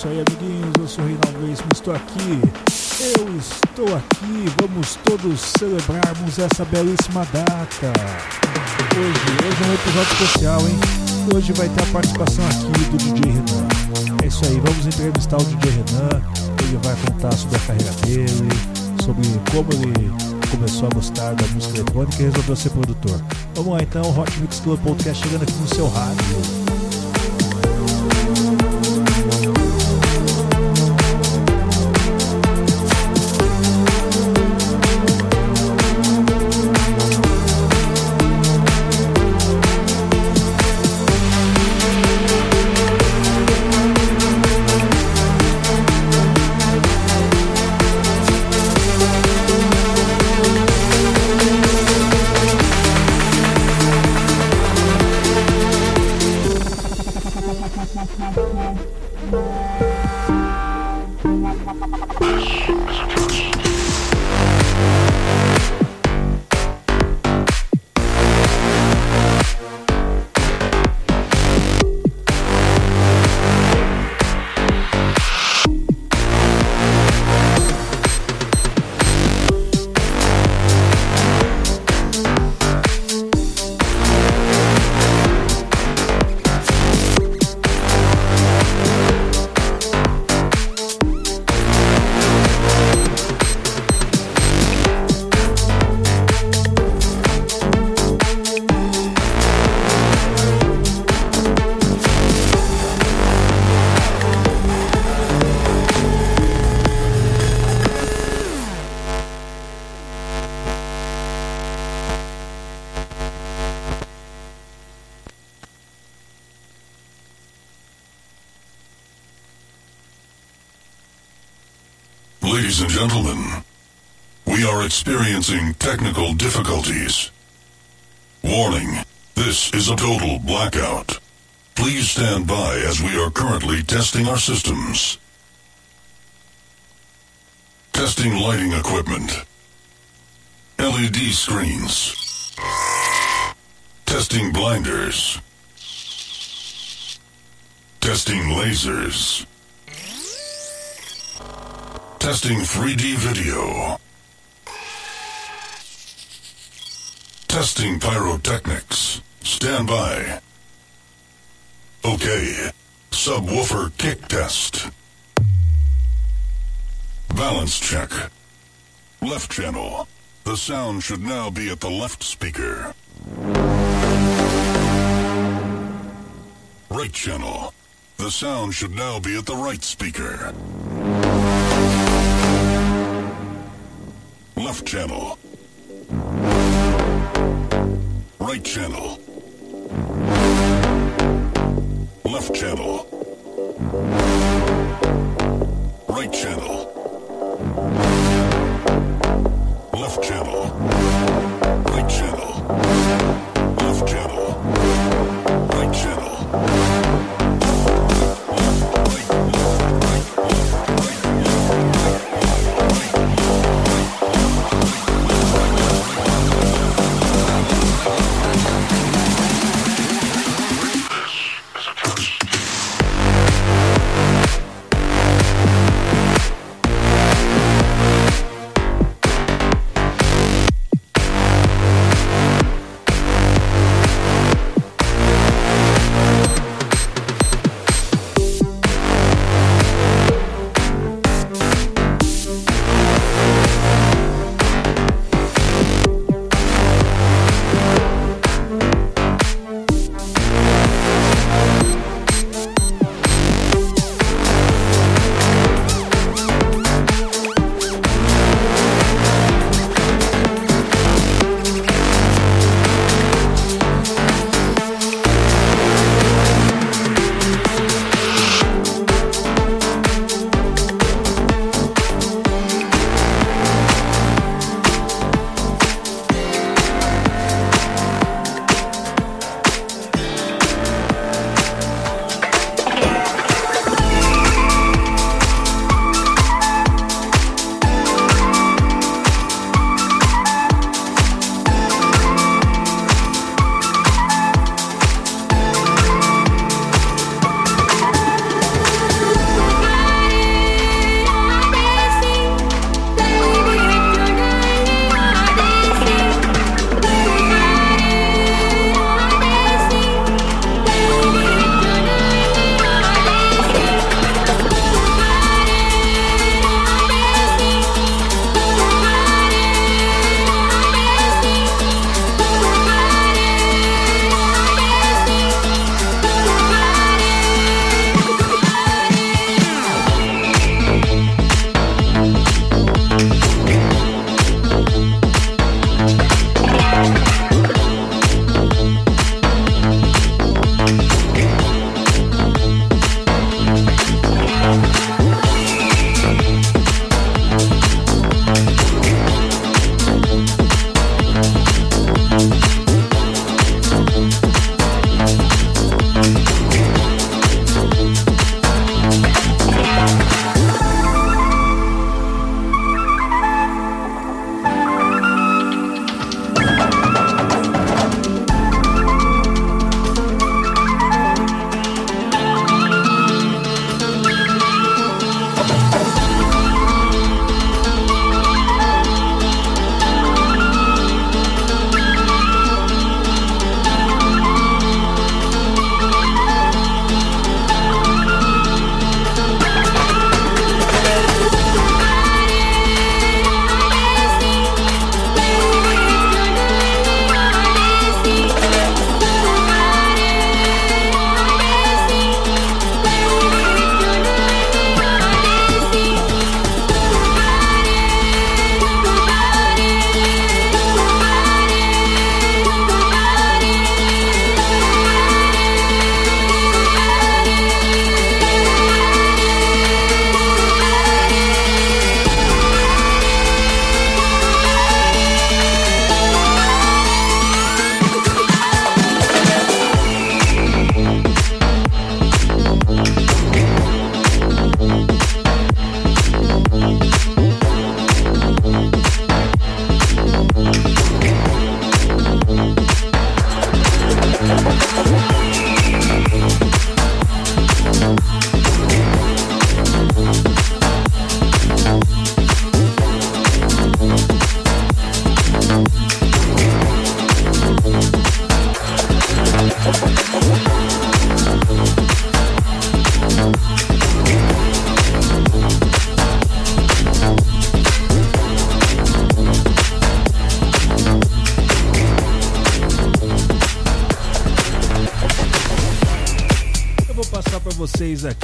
isso aí, amiguinhos. Eu sou Reinaldo Veríssimo, estou aqui. Eu estou aqui. Vamos todos celebrarmos essa belíssima data. Hoje, hoje é um episódio especial, hein? Hoje vai ter a participação aqui do DJ Renan. É isso aí, vamos entrevistar o DJ Renan. Ele vai contar sobre a carreira dele, sobre como ele começou a gostar da música eletrônica e resolveu ser produtor. Vamos lá então, Hot Mix Club Podcast chegando aqui no seu rádio. Experiencing technical difficulties. Warning, this is a total blackout. Please stand by as we are currently testing our systems. Testing lighting equipment. LED screens. Testing blinders. Testing lasers. Testing 3D video. Testing pyrotechnics. Stand by. Okay. Subwoofer kick test. Balance check. Left channel. The sound should now be at the left speaker. Right channel. The sound should now be at the right speaker. Left channel. Right channel. Left channel. Right channel.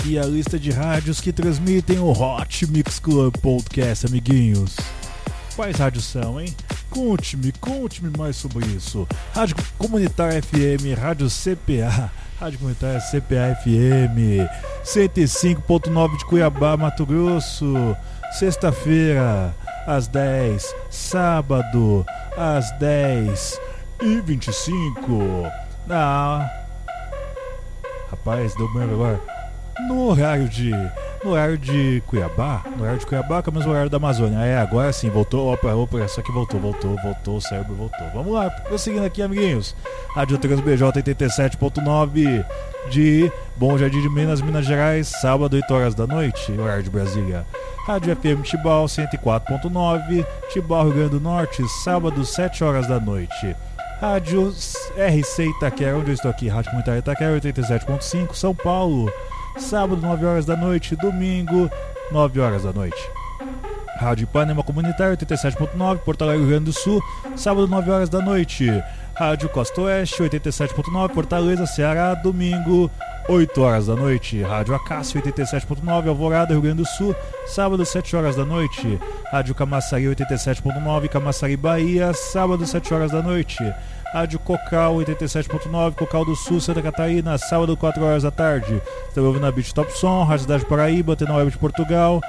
Aqui a lista de rádios que transmitem o Hot Mix Club Podcast, amiguinhos. Quais rádios são, hein? Conte-me, conte-me mais sobre isso. Rádio Comunitária FM, Rádio CPA, Rádio Comunitária CPA FM, 105.9 de Cuiabá, Mato Grosso. Sexta-feira, às 10, sábado, às 10 e 25. Ah, rapaz, deu merda agora. No horário de no horário de Cuiabá, no horário de Cuiabá, que é o mesmo horário da Amazônia. É, agora sim, voltou, opa, opa, só que voltou, voltou, voltou, o cérebro voltou. Vamos lá, prosseguindo aqui, amiguinhos. Rádio BJ 87.9 de Bom Jardim de Minas, Minas Gerais, sábado, 8 horas da noite, horário de Brasília. Rádio FM Tibau 104.9, Tibau, Rio Grande do Norte, sábado, 7 horas da noite. Rádio RC Itaquera, onde eu estou aqui, Rádio Comunitária Itaquera 87.5, São Paulo, sábado 9 horas da noite, domingo 9 horas da noite. Rádio Ipanema Comunitário 87.9, Porto Alegre, Rio Grande do Sul, sábado 9 horas da noite. Rádio Costa Oeste 87.9, Fortaleza, Ceará, domingo 8 horas da noite. Rádio Acácio 87.9, Alvorada, Rio Grande do Sul, sábado 7 horas da noite. Rádio Camaçari 87.9, Camaçari, Bahia, sábado 7 horas da noite. Rádio Cocal 87.9, Cocal do Sul, Santa Catarina, sábado 4 horas da tarde. Estão ouvindo a Beat Top Som, Rádio Cidade Paraíba, Antena Web de Portugal,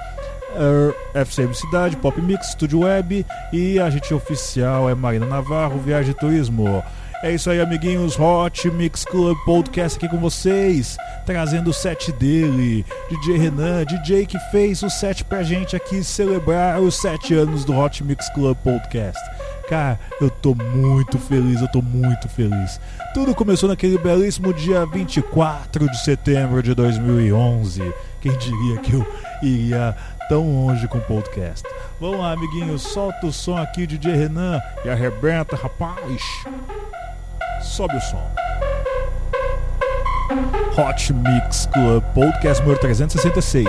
uh, FCM Cidade, Pop Mix, Estúdio Web e a gente oficial é Marina Navarro, Viagem e Turismo. É isso aí, amiguinhos. Hot Mix Club Podcast aqui com vocês, trazendo o set dele, DJ Renan, DJ que fez o set pra gente aqui celebrar os sete anos do Hot Mix Club Podcast. Cara, eu tô muito feliz, eu tô muito feliz. Tudo começou naquele belíssimo dia 24 de setembro de 2011. Quem diria que eu iria tão longe com o podcast? Vamos lá, amiguinhos, solta o som aqui, DJ Renan, e arrebenta, rapaz. Sobe o som. Hot Mix Club Podcast número 366.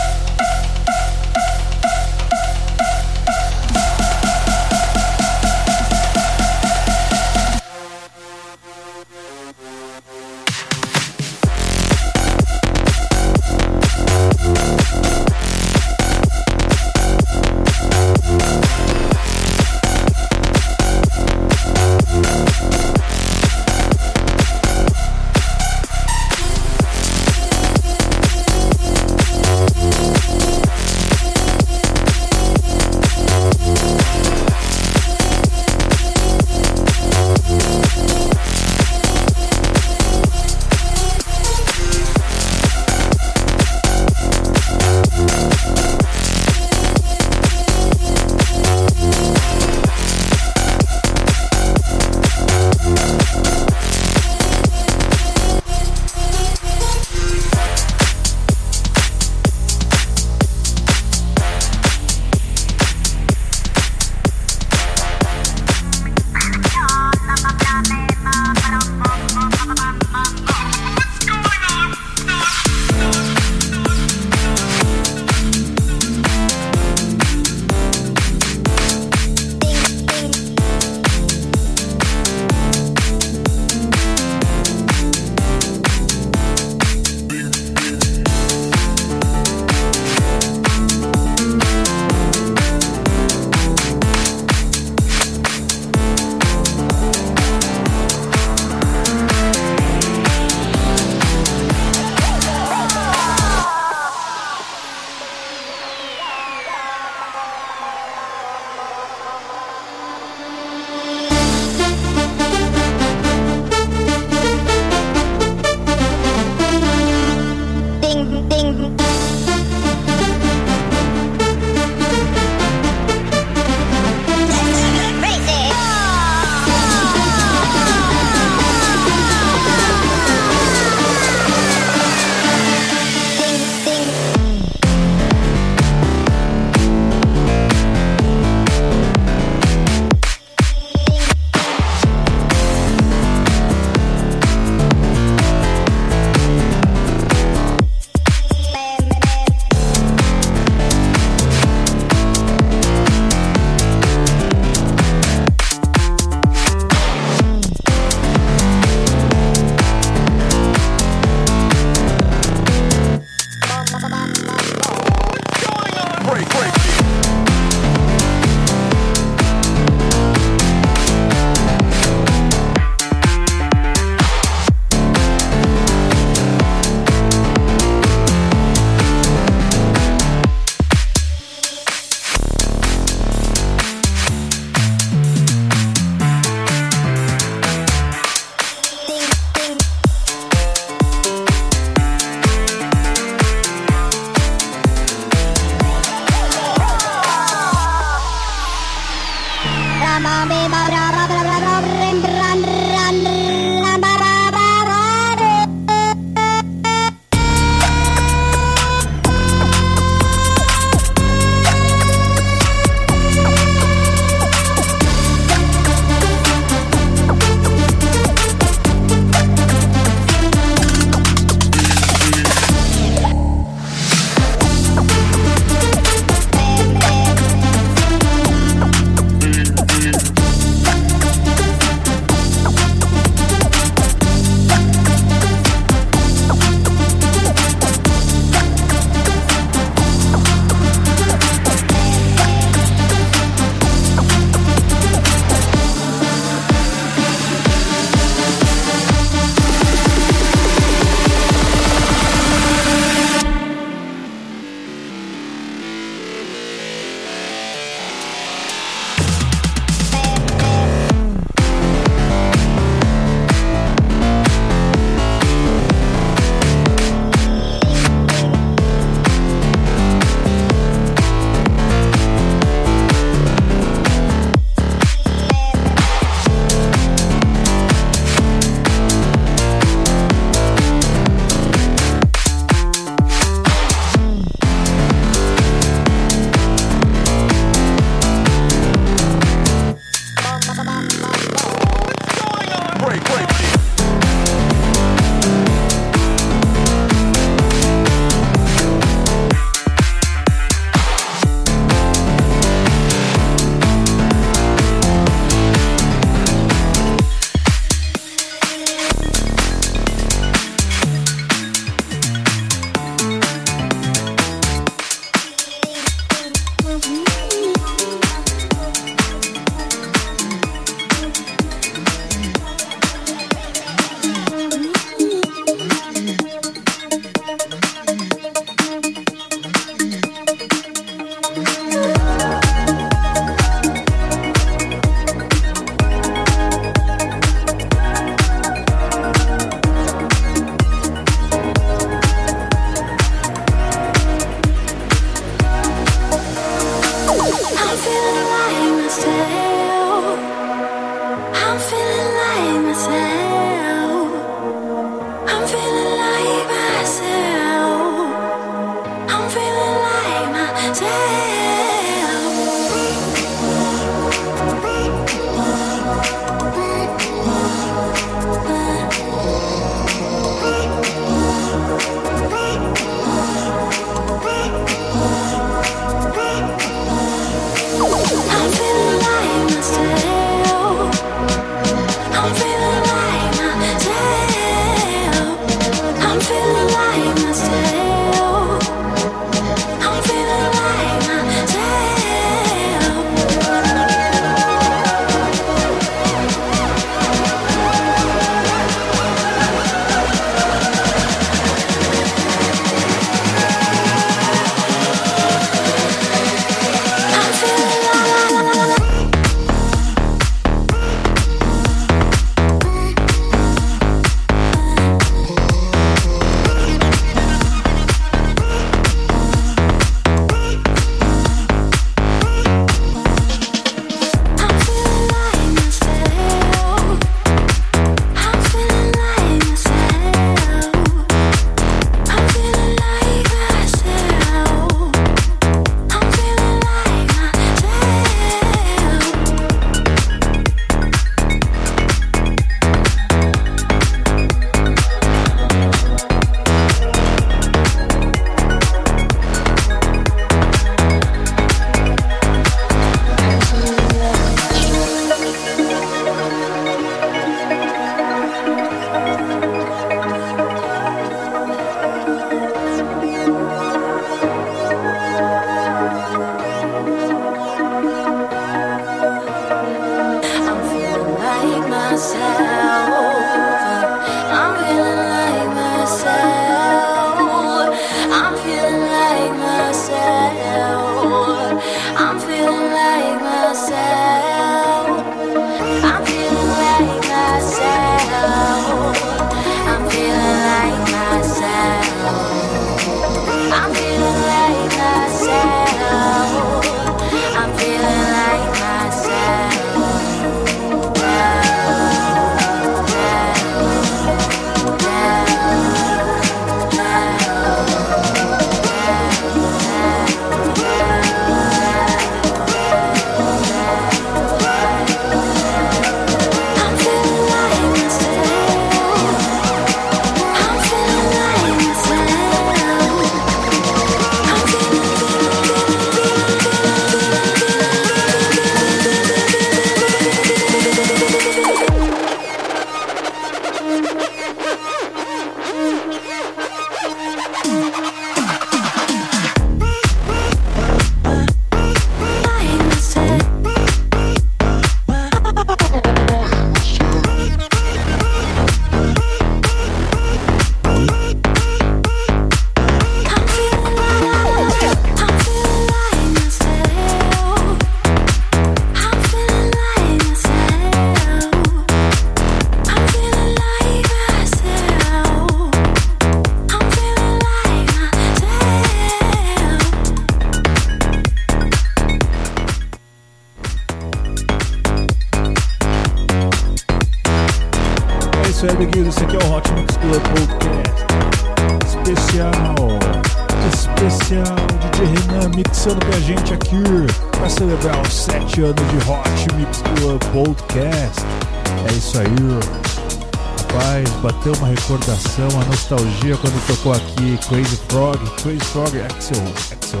Recordação, uma nostalgia quando tocou aqui Crazy Frog, Crazy Frog Axel, Axel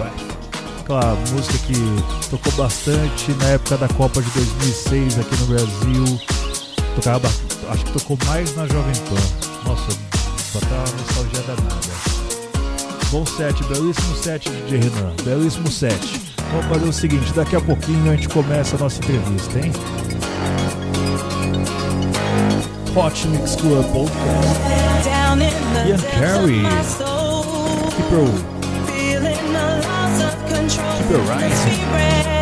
aquela música que tocou bastante na época da Copa de 2006 aqui no Brasil. Tocava, acho que tocou mais na Jovem Pan. Nossa, só tá uma nostalgia danada. Bom set, belíssimo set de Renan, belíssimo set. Vamos fazer o seguinte, daqui a pouquinho a gente começa a nossa entrevista, hein? Hot Mix Club Podcast. Ian Carey. Keep Keep it rising.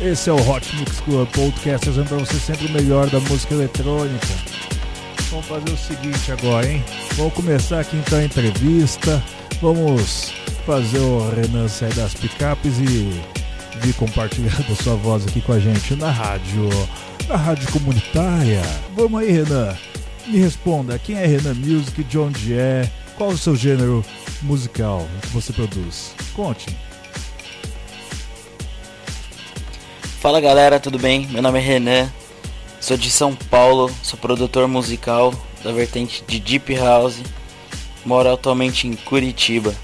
Esse é o Hot Mix Club Podcast, trazendo para você sempre o melhor da música eletrônica. Vamos fazer o seguinte agora, hein? Vamos começar aqui então a entrevista. Vamos fazer o Renan sair das picapes e vir compartilhar da sua voz aqui com a gente na rádio, na rádio comunitária. Vamos aí, Renan. Me responda, quem é Renan Music, de onde é, qual o seu gênero musical que você produz? Conte. Fala galera, tudo bem? Meu nome é Renan, sou de São Paulo, sou produtor musical da vertente de Deep House, moro atualmente em Curitiba.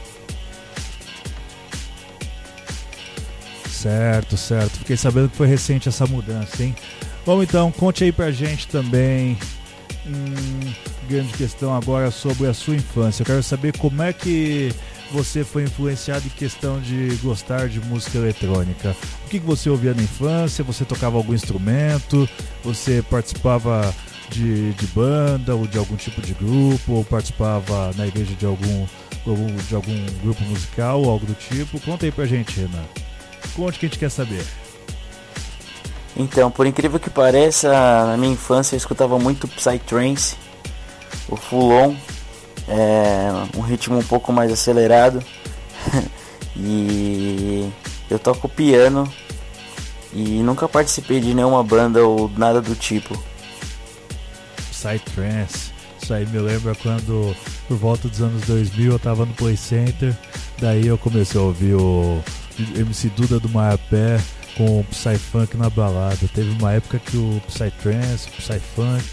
Certo, certo. Fiquei sabendo que foi recente essa mudança, hein? Vamos então, conte aí pra gente também. Hum, grande questão agora sobre a sua infância. Eu quero saber como é que você foi influenciado em questão de gostar de música eletrônica? O que você ouvia na infância? Você tocava algum instrumento? Você participava de, de banda ou de algum tipo de grupo? Ou participava na igreja de algum, de algum grupo musical ou algo do tipo? Conta aí pra gente, Renan. Conte que a gente quer saber. Então, por incrível que pareça, na minha infância eu escutava muito Psytrance, o Full On, é, um ritmo um pouco mais acelerado. e eu toco piano e nunca participei de nenhuma banda ou nada do tipo. Psytrance, isso aí me lembra quando por volta dos anos 2000 eu tava no Play Center, daí eu comecei a ouvir o MC Duda do Maiapé com o Psyfunk na balada. Teve uma época que o Psytrance, o Psyfunk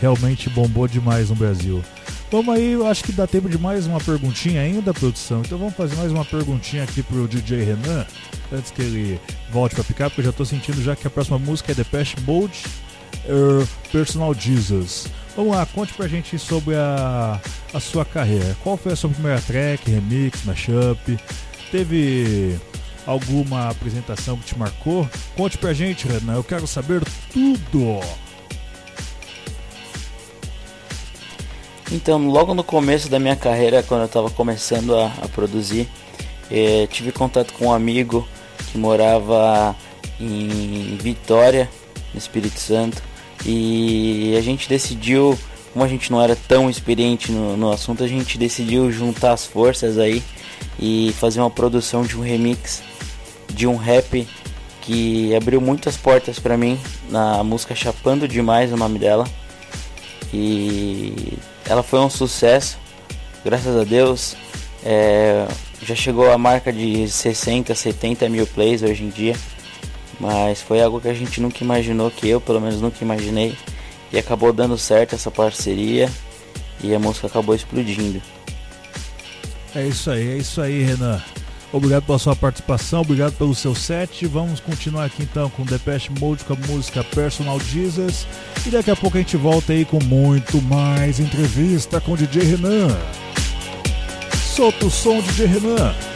realmente bombou demais no Brasil. Vamos aí, eu acho que dá tempo de mais uma perguntinha ainda, produção. Então vamos fazer mais uma perguntinha aqui pro DJ Renan, antes que ele volte para picar, porque eu já tô sentindo já que a próxima música é Depeche Mode uh, Personal Jesus. Vamos lá, conte pra gente sobre a, a sua carreira. Qual foi a sua primeira track, remix, mashup? Teve alguma apresentação que te marcou? Conte pra gente, Renan, eu quero saber tudo! Então, logo no começo da minha carreira, quando eu estava começando a, a produzir, eh, tive contato com um amigo que morava em Vitória, no Espírito Santo, e a gente decidiu, como a gente não era tão experiente no, no assunto, a gente decidiu juntar as forças aí e fazer uma produção de um remix de um rap que abriu muitas portas para mim na música Chapando Demais, o nome dela. E ela foi um sucesso, graças a Deus. É, já chegou a marca de 60, 70 mil plays hoje em dia. Mas foi algo que a gente nunca imaginou, que eu pelo menos nunca imaginei. E acabou dando certo essa parceria e a música acabou explodindo. É isso aí, é isso aí, Renan. Obrigado pela sua participação, obrigado pelo seu set. Vamos continuar aqui então com Depeche Mode com a música Personal Jesus. E daqui a pouco a gente volta aí com muito mais entrevista com o DJ Renan. Solta o som, DJ Renan.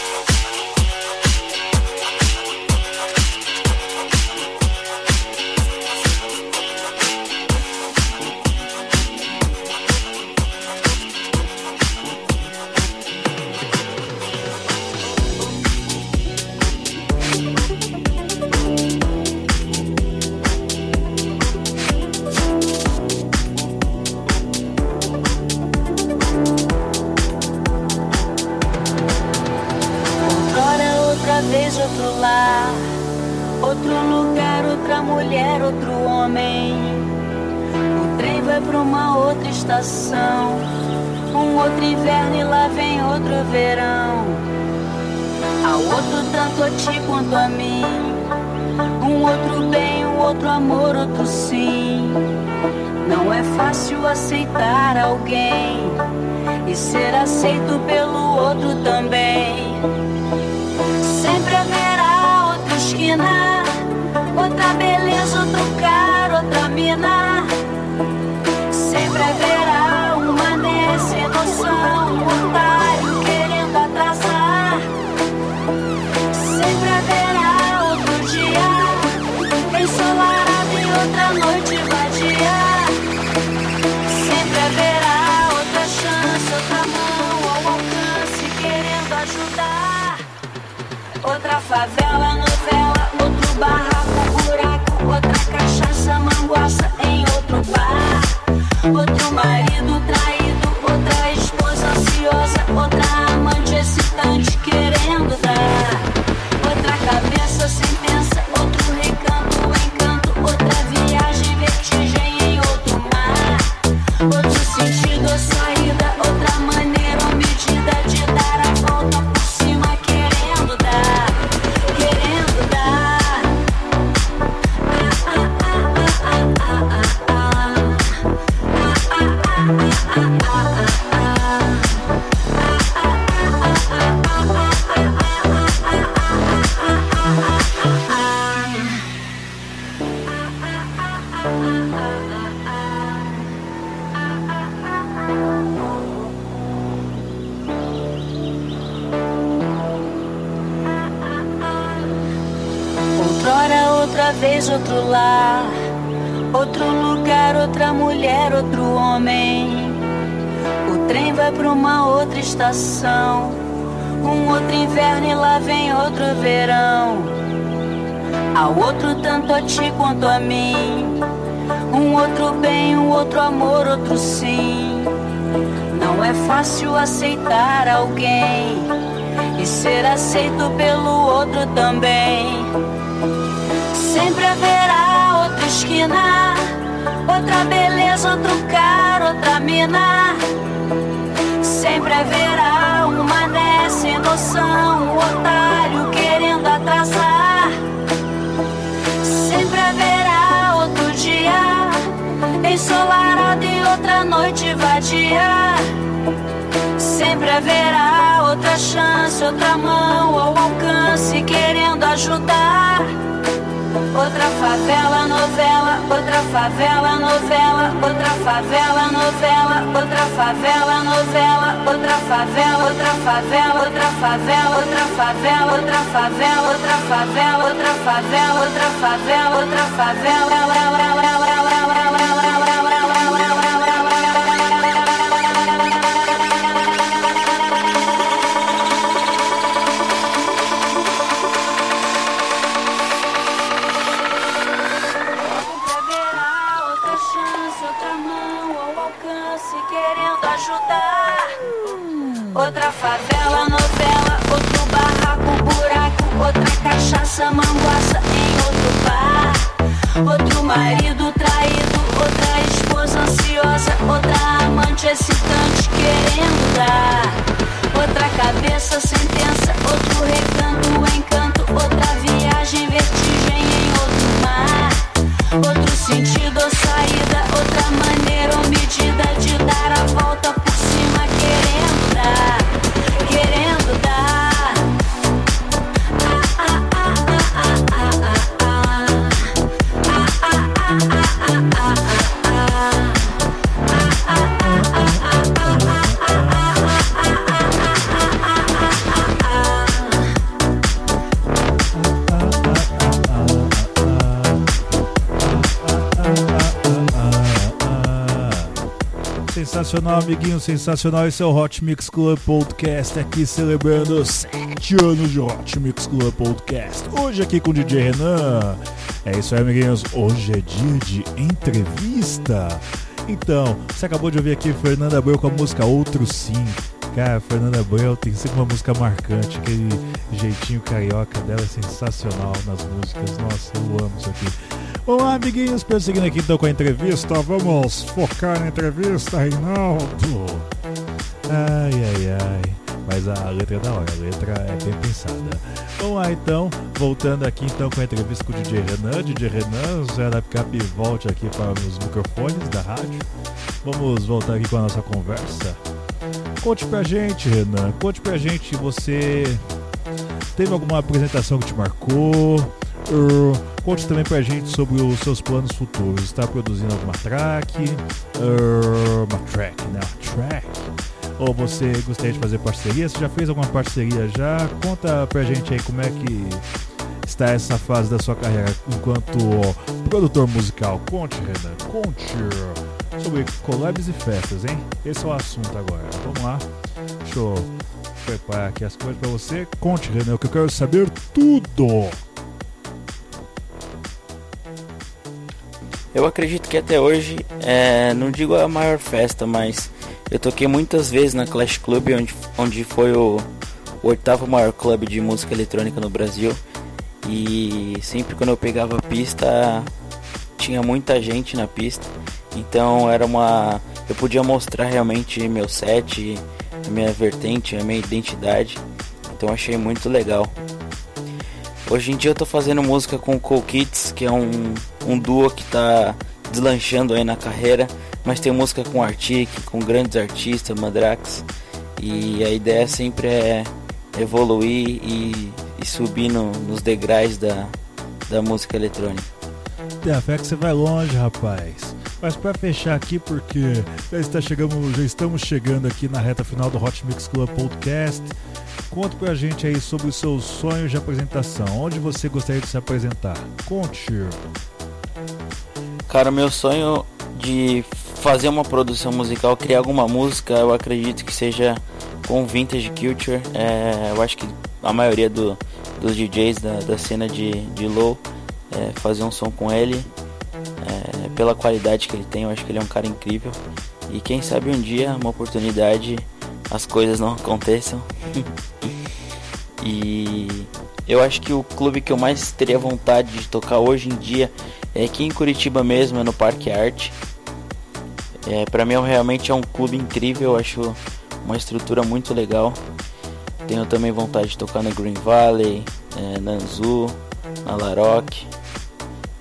favela não Sempre haverá um mané sem noção, um otário querendo atrasar. Sempre haverá outro dia, ensolarado e outra noite vadia. Sempre haverá outra chance, outra mão ao alcance querendo ajudar outra favela, novela, outra favela, novela, outra favela, novela, outra favela, novela, outra favela, outra favela, outra favela, outra favela, outra favela, outra favela, outra favela, outra favela, outra favela, outra favela, ela, ela, ela. Outra favela, novela, outro barraco, buraco, outra cachaça, manguaça em outro bar. Outro marido traído, outra esposa ansiosa, outra amante excitante querendo dar. Outra cabeça, sentença, outro recanto, encanto, outra viagem, vertigem em outro mar. Outro Sensacional, amiguinho, sensacional. Esse é o Hot Mix Club Podcast aqui celebrando 7 anos de Hot Mix Club Podcast. Hoje aqui com o DJ Renan. É isso aí, amiguinhos. Hoje é dia de entrevista. Então, você acabou de ouvir aqui Fernanda Abreu com a música Outro Sim. Cara, Fernanda Abreu tem sempre uma música marcante, aquele jeitinho carioca dela é sensacional nas músicas. Nossa, eu amo isso aqui. Vamos lá, amiguinhos, prosseguindo aqui então com a entrevista. Vamos focar na entrevista, Reinaldo. Ai, ai, ai. Mas a letra é da hora, a letra é bem pensada. Lá então, voltando aqui então com a entrevista com o DJ Renan. DJ Renan, Zé da Picape, volte aqui para os microfones da rádio. Vamos voltar aqui com a nossa conversa. Conte pra gente, Renan. Conte pra gente, você teve alguma apresentação que te marcou? Uh, conte também pra gente sobre os seus planos futuros. Está produzindo alguma track? Uh, uma track, né? Uma track. Ou você gostaria de fazer parceria? Você já fez alguma parceria já? Conta pra gente aí como é que está essa fase da sua carreira enquanto produtor musical. Conte, Renan. Conte sobre collabs e festas, hein? Esse é o assunto agora. Vamos lá. Deixa eu preparar aqui as coisas pra você. Conte, Renan, que eu quero saber tudo. Eu acredito que até hoje, é, não digo a maior festa, mas eu toquei muitas vezes na Clash Club, onde, onde foi o, o oitavo maior clube de música eletrônica no Brasil. E sempre quando eu pegava a pista, tinha muita gente na pista. Então era uma. Eu podia mostrar realmente meu set, a minha vertente, a minha identidade. Então achei muito legal. Hoje em dia eu tô fazendo música com o Cool Kids, que é um, um duo que tá deslanchando aí na carreira, mas tem música com Arctic, com grandes artistas, Mandrax, e a ideia sempre é evoluir e, e subir no, nos degraus da, da música eletrônica. Tem a fé que você vai longe, rapaz. Mas para fechar aqui, porque já, está chegando, já estamos chegando aqui na reta final do Hot Mix Club Podcast. Conte pra gente aí sobre os seus sonhos de apresentação. Onde você gostaria de se apresentar? Conte. Cara, meu sonho de fazer uma produção musical, criar alguma música, eu acredito que seja com Vintage Culture. É, eu acho que a maioria do, dos DJs da, da cena de, de Low é, fazer um som com ele. É, pela qualidade que ele tem, eu acho que ele é um cara incrível. E quem sabe um dia, uma oportunidade, as coisas não aconteçam. e eu acho que o clube que eu mais teria vontade de tocar hoje em dia é aqui em Curitiba mesmo, é no Parque Arte. É, para mim realmente é um clube incrível, eu acho uma estrutura muito legal. Tenho também vontade de tocar no Green Valley, é, na Anzu, na Laroque.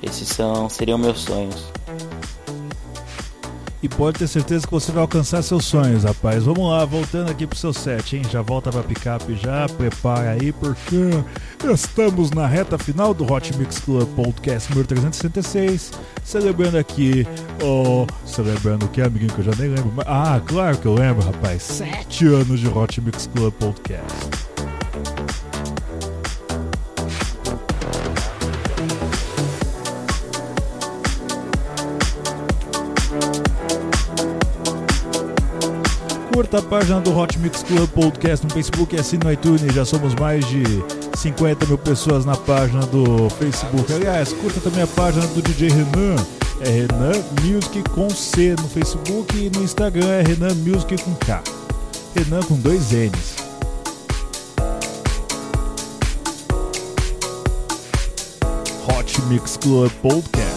Esses são, seriam meus sonhos. E pode ter certeza que você vai alcançar seus sonhos, rapaz. Vamos lá, voltando aqui pro seu set, hein? Já volta pra picape já, prepara aí, porque estamos na reta final do Hot Mix Club Podcast número 366. Celebrando aqui, oh, celebrando o que, amiguinho, que eu já nem lembro. Mas, ah, claro que eu lembro, rapaz. Sete anos de Hot Mix Club Podcast. Curta a página do Hot Mix Club Podcast no Facebook e assine no iTunes. Já somos mais de 50 mil pessoas na página do Facebook. Aliás, curta também a página do DJ Renan, é Renan Music com C no Facebook e no Instagram é Renan Music com K. Renan com dois N's. Hot Mix Club Podcast.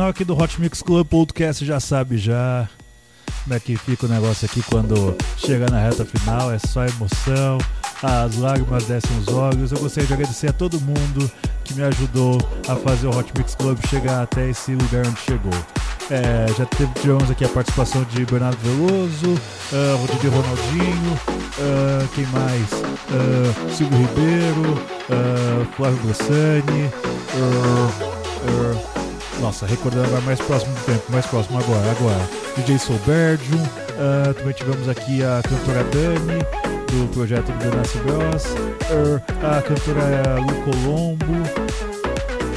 Final aqui do Hot Mix Club Podcast já sabe já como é que fica o negócio aqui quando chega na reta final, é só emoção, as lágrimas descem os olhos. Eu gostaria de agradecer a todo mundo que me ajudou a fazer o Hot Mix Club chegar até esse lugar onde chegou. É, já teve, tivemos aqui a participação de Bernardo Veloso, uh, Rodrigo Ronaldinho, uh, quem mais? Uh, Silvio Ribeiro, uh, Flávio Bressani, Nossa, recordando agora mais próximo do tempo, mais próximo agora, agora. DJ Solberdium, uh, também tivemos aqui a cantora Dani, do projeto do Benassi Bros, uh, a cantora Lu Colombo,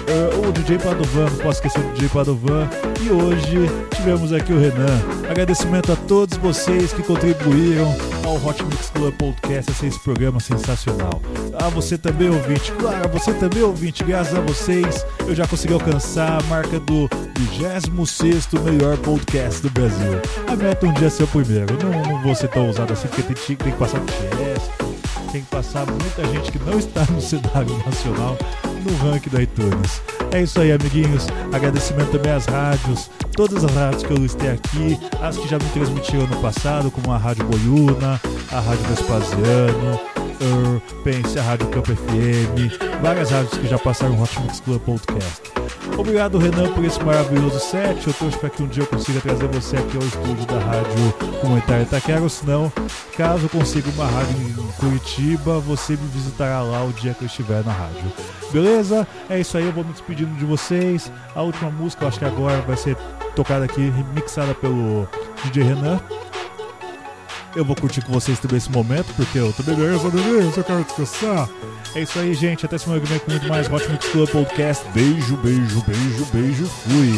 uh, o DJ Padovan, não posso esquecer do DJ Padovan. E hoje tivemos aqui o Renan. Agradecimento a todos vocês que contribuíram ao Hot Mix Club Podcast, esse, programa sensacional. A você também, ouvinte, claro, você também, ouvinte, graças a vocês eu já consegui alcançar a marca do 26 melhor podcast do Brasil. A meta é um dia ser o primeiro. Não, não vou ser tão ousado assim, porque tem, que passar no TS, tem que passar muita gente que não está no cenário nacional no ranking da iTunes. É isso aí, amiguinhos. Agradecimento também às rádios, todas as rádios que eu listei aqui, as que já me transmitiram no passado, como a Rádio Boiuna, a Rádio Vespasiano, pense a Rádio Campo FM, várias rádios que já passaram no Hot Mix Club Podcast. Obrigado, Renan, por esse maravilhoso set. Eu torço para que um dia eu consiga trazer você aqui ao estúdio da Rádio Comunitária Itaquera, ou senão, caso consiga uma rádio em Curitiba, você me visitará lá o dia que eu estiver na rádio. Beleza? É isso aí, eu vou me despedindo de vocês. A última música, eu acho que agora vai ser tocada aqui, remixada pelo DJ Renan. Eu vou curtir com vocês também esse momento, porque eu tô beleza, beleza, eu quero descansar. É isso aí, gente. Até semana que vem com muito mais Hot Mix Club Podcast. Beijo, beijo, beijo, beijo. Fui.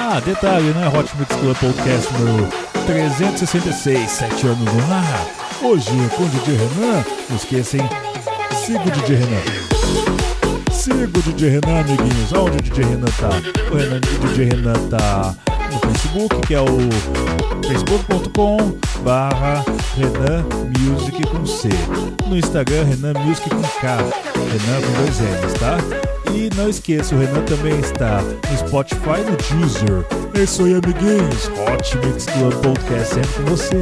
Ah, detalhe, né? Hot Mix Club Podcast número 366, 7 anos no ar. Hoje com o DJ Renan. Não esqueçam, siga o DJ Renan. Siga o DJ Renan, amiguinhos. Onde o DJ Renan tá? O, Renan, o DJ Renan tá no Facebook, que é o facebook.com barra Renan Music com C. No Instagram, Renan Music com K. Renan com dois N's, tá? E não esqueça, o Renan também está no Spotify no Deezer. É isso aí, amiguinhos. Hot Mix Club Podcast sempre com você.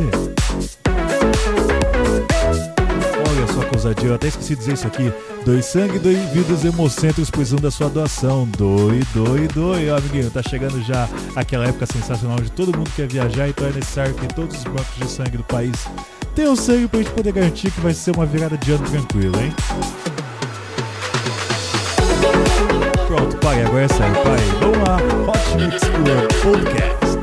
Olha só que ousadia, eu até esqueci de dizer isso aqui. Doe sangue, doe vidas hemocentros precisando da sua doação. Doe, doe, doe. Ó, amiguinho, tá chegando já aquela época sensacional de todo mundo quer viajar, então é necessário que todos os bancos de sangue do país tenham sangue pra gente poder garantir que vai ser uma virada de ano tranquila, hein? Pronto, parei, agora é sério, parei. Vamos lá, Hot Mix Club Podcast.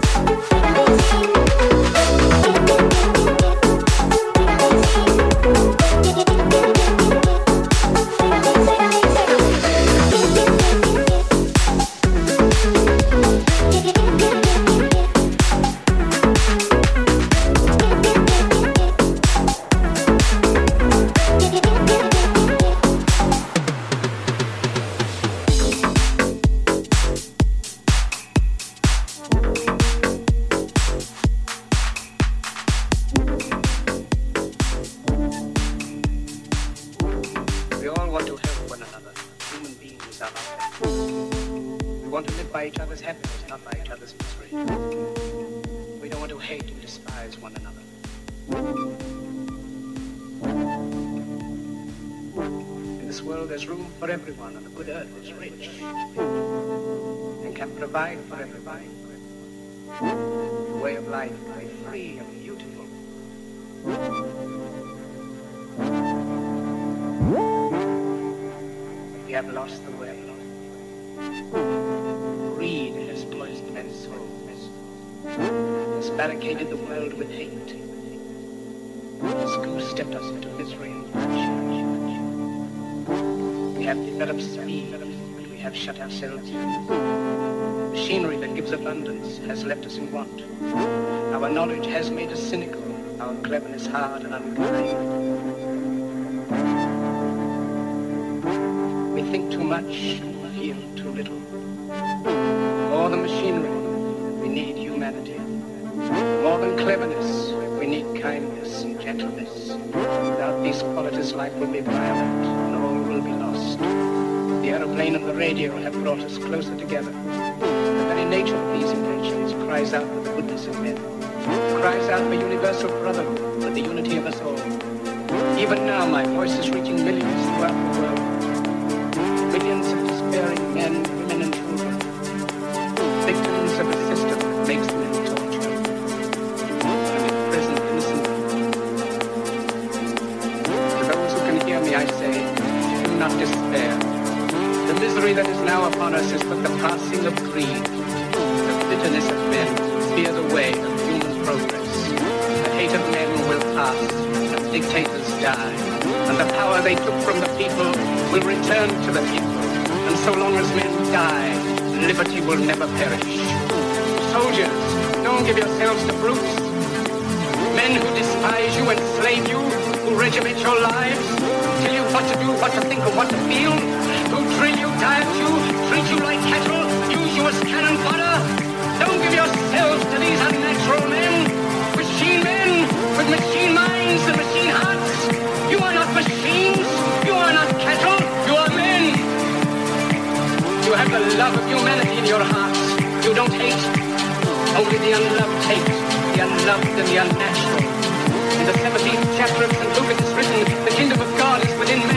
Barricaded the world with hate, has goose-stepped us into misery and. We have developed speed, but we have shut ourselves in. Machinery that gives abundance has left us in want. Our knowledge has made us cynical, our cleverness hard and unkind. We think too much, radio have brought us closer together. The very nature of these inventions cries out for the goodness of men. Cries out for universal brotherhood, for the unity of us all. Even now, my voice is reaching millions throughout the world millions of despairing men, passing of greed. The bitterness of men fear the way of human progress. The hate of men will pass, and dictators die. And the power they took from the people will return to the people. And so long as men die, liberty will never perish. Soldiers, don't give yourselves to brutes. Men who despise you, enslave you, who regiment your lives, tell you what to do, what to think, and what to feel, who drill you, diet you, treat you like cattle, use you as cannon fodder. Don't give yourselves to these unnatural men, machine men with machine minds and machine hearts. You are not machines, you are not cattle, you are men. You have the love of humanity in your hearts. You don't hate, only the unloved hate, the unloved and the unnatural. In the 17th chapter of St. Luke it is written, the kingdom of God is within man,